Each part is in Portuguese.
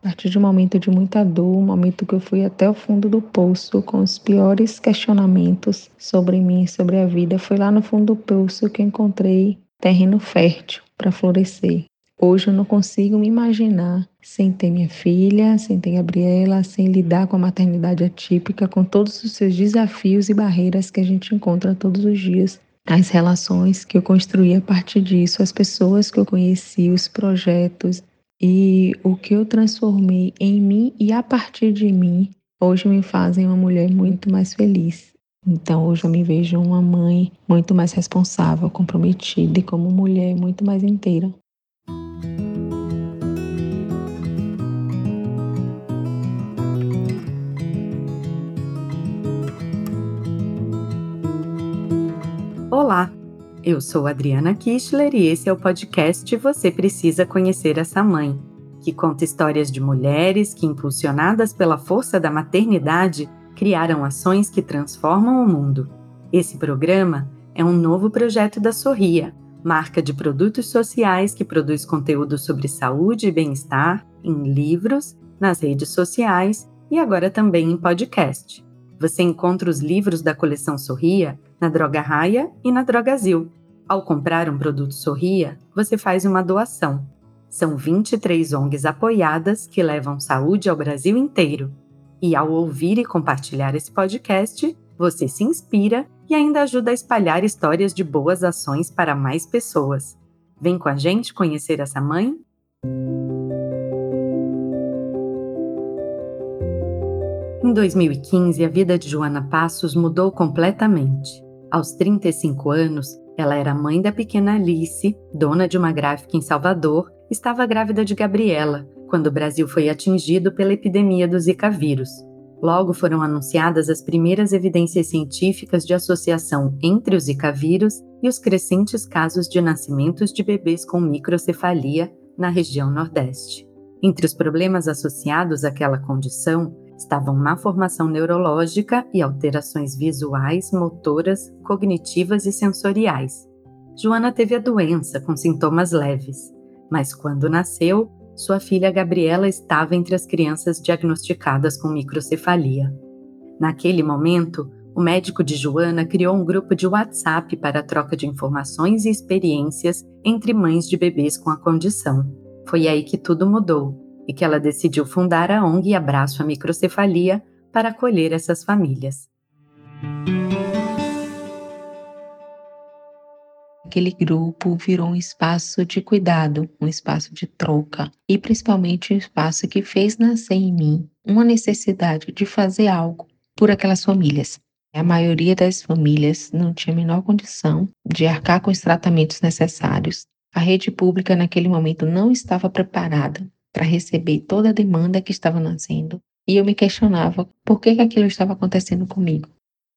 A partir de um momento de muita dor, um momento que eu fui até o fundo do poço com os piores questionamentos sobre mim, sobre a vida, foi lá no fundo do poço que encontrei terreno fértil para florescer. Hoje eu não consigo me imaginar sem ter minha filha, sem ter Gabriela, sem lidar com a maternidade atípica, com todos os seus desafios e barreiras que a gente encontra todos os dias. As relações que eu construí a partir disso, as pessoas que eu conheci, os projetos e o que eu transformei em mim e a partir de mim, hoje me fazem uma mulher muito mais feliz. Então hoje eu me vejo uma mãe muito mais responsável, comprometida e como mulher muito mais inteira. Olá, eu sou Adriana Kistler e esse é o podcast Você Precisa Conhecer Essa Mãe, que conta histórias de mulheres que, impulsionadas pela força da maternidade, criaram ações que transformam o mundo. Esse programa é um novo projeto da Sorria, marca de produtos sociais que produz conteúdo sobre saúde e bem-estar em livros, nas redes sociais e agora também em podcast. Você encontra os livros da coleção Sorria na Droga Raia e na Drogazil. Ao comprar um produto Sorria, você faz uma doação. São 23 ONGs apoiadas que levam saúde ao Brasil inteiro. E ao ouvir e compartilhar esse podcast, você se inspira e ainda ajuda a espalhar histórias de boas ações para mais pessoas. Vem com a gente conhecer essa mãe? Em 2015, a vida de Joana Passos mudou completamente. Aos 35 anos, ela era mãe da pequena Alice, dona de uma gráfica em Salvador, estava grávida de Gabriela, quando o Brasil foi atingido pela epidemia do Zika vírus. Logo foram anunciadas as primeiras evidências científicas de associação entre o Zika vírus e os crescentes casos de nascimentos de bebês com microcefalia na região Nordeste. Entre os problemas associados àquela condição estavam má formação neurológica e alterações visuais, motoras, cognitivas e sensoriais. Joana teve a doença com sintomas leves, mas quando nasceu, sua filha Gabriela estava entre as crianças diagnosticadas com microcefalia. Naquele momento, o médico de Joana criou um grupo de WhatsApp para troca de informações e experiências entre mães de bebês com a condição. Foi aí que tudo mudou e que ela decidiu fundar a ONG Abraço à Microcefalia para acolher essas famílias. Aquele grupo virou um espaço de cuidado, um espaço de troca e principalmente um espaço que fez nascer em mim uma necessidade de fazer algo por aquelas famílias. A maioria das famílias não tinha a menor condição de arcar com os tratamentos necessários. A rede pública naquele momento não estava preparada para receber toda a demanda que estava nascendo. E eu me questionava por que, que aquilo estava acontecendo comigo.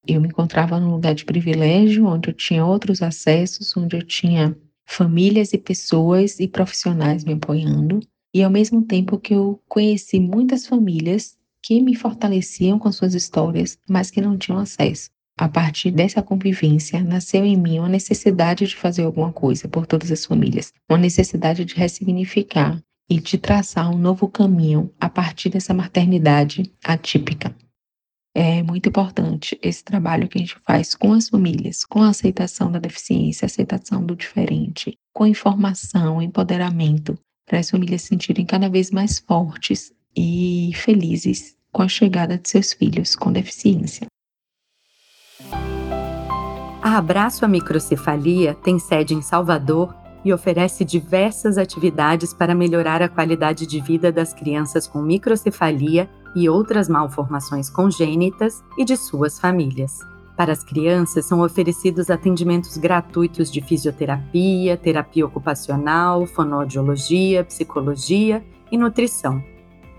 Eu me encontrava num lugar de privilégio, onde eu tinha outros acessos, onde eu tinha famílias e pessoas e profissionais me apoiando, e ao mesmo tempo que eu conheci muitas famílias que me fortaleciam com suas histórias, mas que não tinham acesso. A partir dessa convivência, nasceu em mim uma necessidade de fazer alguma coisa por todas as famílias, uma necessidade de ressignificar e de traçar um novo caminho a partir dessa maternidade atípica. É muito importante esse trabalho que a gente faz com as famílias, com a aceitação da deficiência, aceitação do diferente, com informação, empoderamento, para as famílias se sentirem cada vez mais fortes e felizes com a chegada de seus filhos com deficiência. A Abraço à Microcefalia tem sede em Salvador e oferece diversas atividades para melhorar a qualidade de vida das crianças com microcefalia e outras malformações congênitas e de suas famílias. Para as crianças são oferecidos atendimentos gratuitos de fisioterapia, terapia ocupacional, fonoaudiologia, psicologia e nutrição.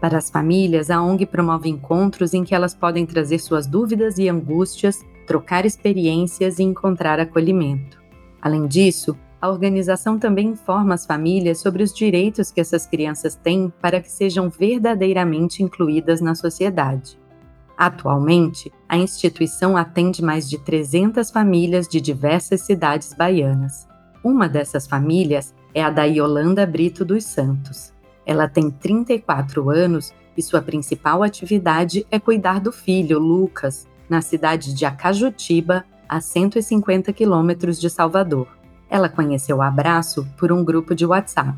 Para as famílias, a ONG promove encontros em que elas podem trazer suas dúvidas e angústias, trocar experiências e encontrar acolhimento. Além disso, a organização também informa as famílias sobre os direitos que essas crianças têm para que sejam verdadeiramente incluídas na sociedade. Atualmente, a instituição atende mais de 300 famílias de diversas cidades baianas. Uma dessas famílias é a da Yolanda Brito dos Santos. Ela tem 34 anos e sua principal atividade é cuidar do filho, Lucas, na cidade de Acajutiba, a 150 quilômetros de Salvador. Ela conheceu o Abraço por um grupo de WhatsApp.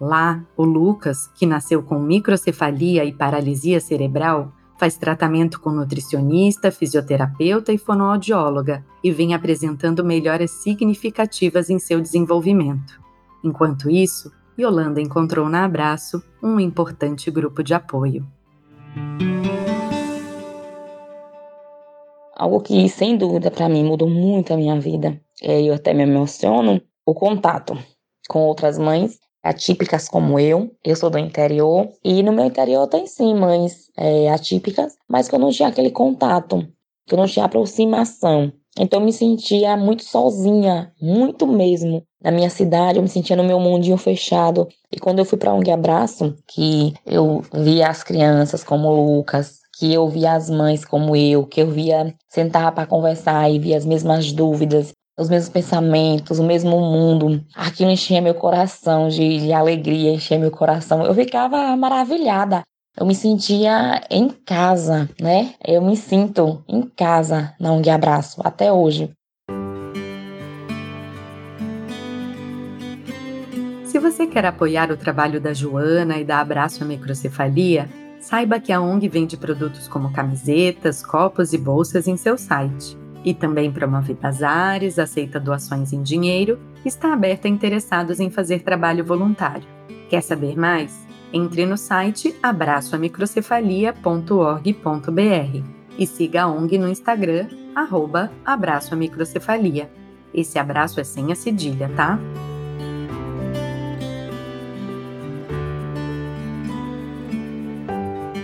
Lá, o Lucas, que nasceu com microcefalia e paralisia cerebral, faz tratamento com nutricionista, fisioterapeuta e fonoaudióloga e vem apresentando melhoras significativas em seu desenvolvimento. Enquanto isso, Yolanda encontrou na Abraço um importante grupo de apoio. Algo que, sem dúvida, para mim mudou muito a minha vida, eu até me emociono, o contato com outras mães atípicas como eu. Eu sou do interior e no meu interior tem sim mães é, atípicas, mas que eu não tinha aquele contato, que eu não tinha aproximação. Então eu me sentia muito sozinha, muito mesmo. Na minha cidade, eu me sentia no meu mundinho fechado. E quando eu fui para um Abraço, que eu via as crianças como Lucas, que eu via as mães como eu, que eu via sentar para conversar e via as mesmas dúvidas, os mesmos pensamentos, o mesmo mundo. Aquilo enchia meu coração de, de alegria, enchia meu coração. Eu ficava maravilhada. Eu me sentia em casa, né? Eu me sinto em casa na ONG Abraço até hoje. Se você quer apoiar o trabalho da Joana e da Abraço à Microcefalia, saiba que a ONG vende produtos como camisetas, copos e bolsas em seu site e também promove bazares, aceita doações em dinheiro está aberta a interessados em fazer trabalho voluntário. Quer saber mais? Entre no site abraçoamicrocefalia.org.br e siga a ONG no Instagram, arroba abraçoamicrocefalia. Esse abraço é sem a cedilha, tá?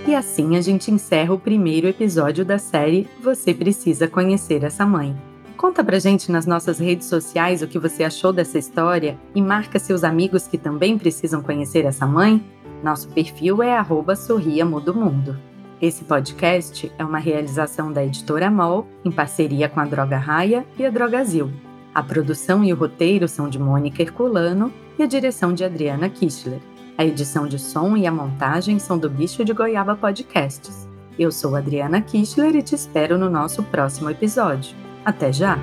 E assim a gente encerra o primeiro episódio da série Você Precisa Conhecer Essa Mãe. Conta pra gente nas nossas redes sociais o que você achou dessa história e marca seus amigos que também precisam conhecer essa mãe. Nosso perfil é arroba Sorria Mudo Mundo. Esse podcast é uma realização da editora MOL em parceria com a Droga Raia e a Drogazil. A produção e o roteiro são de Mônica Herculano e a direção de Adriana Kichler. A edição de som e a montagem são do Bicho de Goiaba Podcasts. Eu sou Adriana Kichler e te espero no nosso próximo episódio. Até já!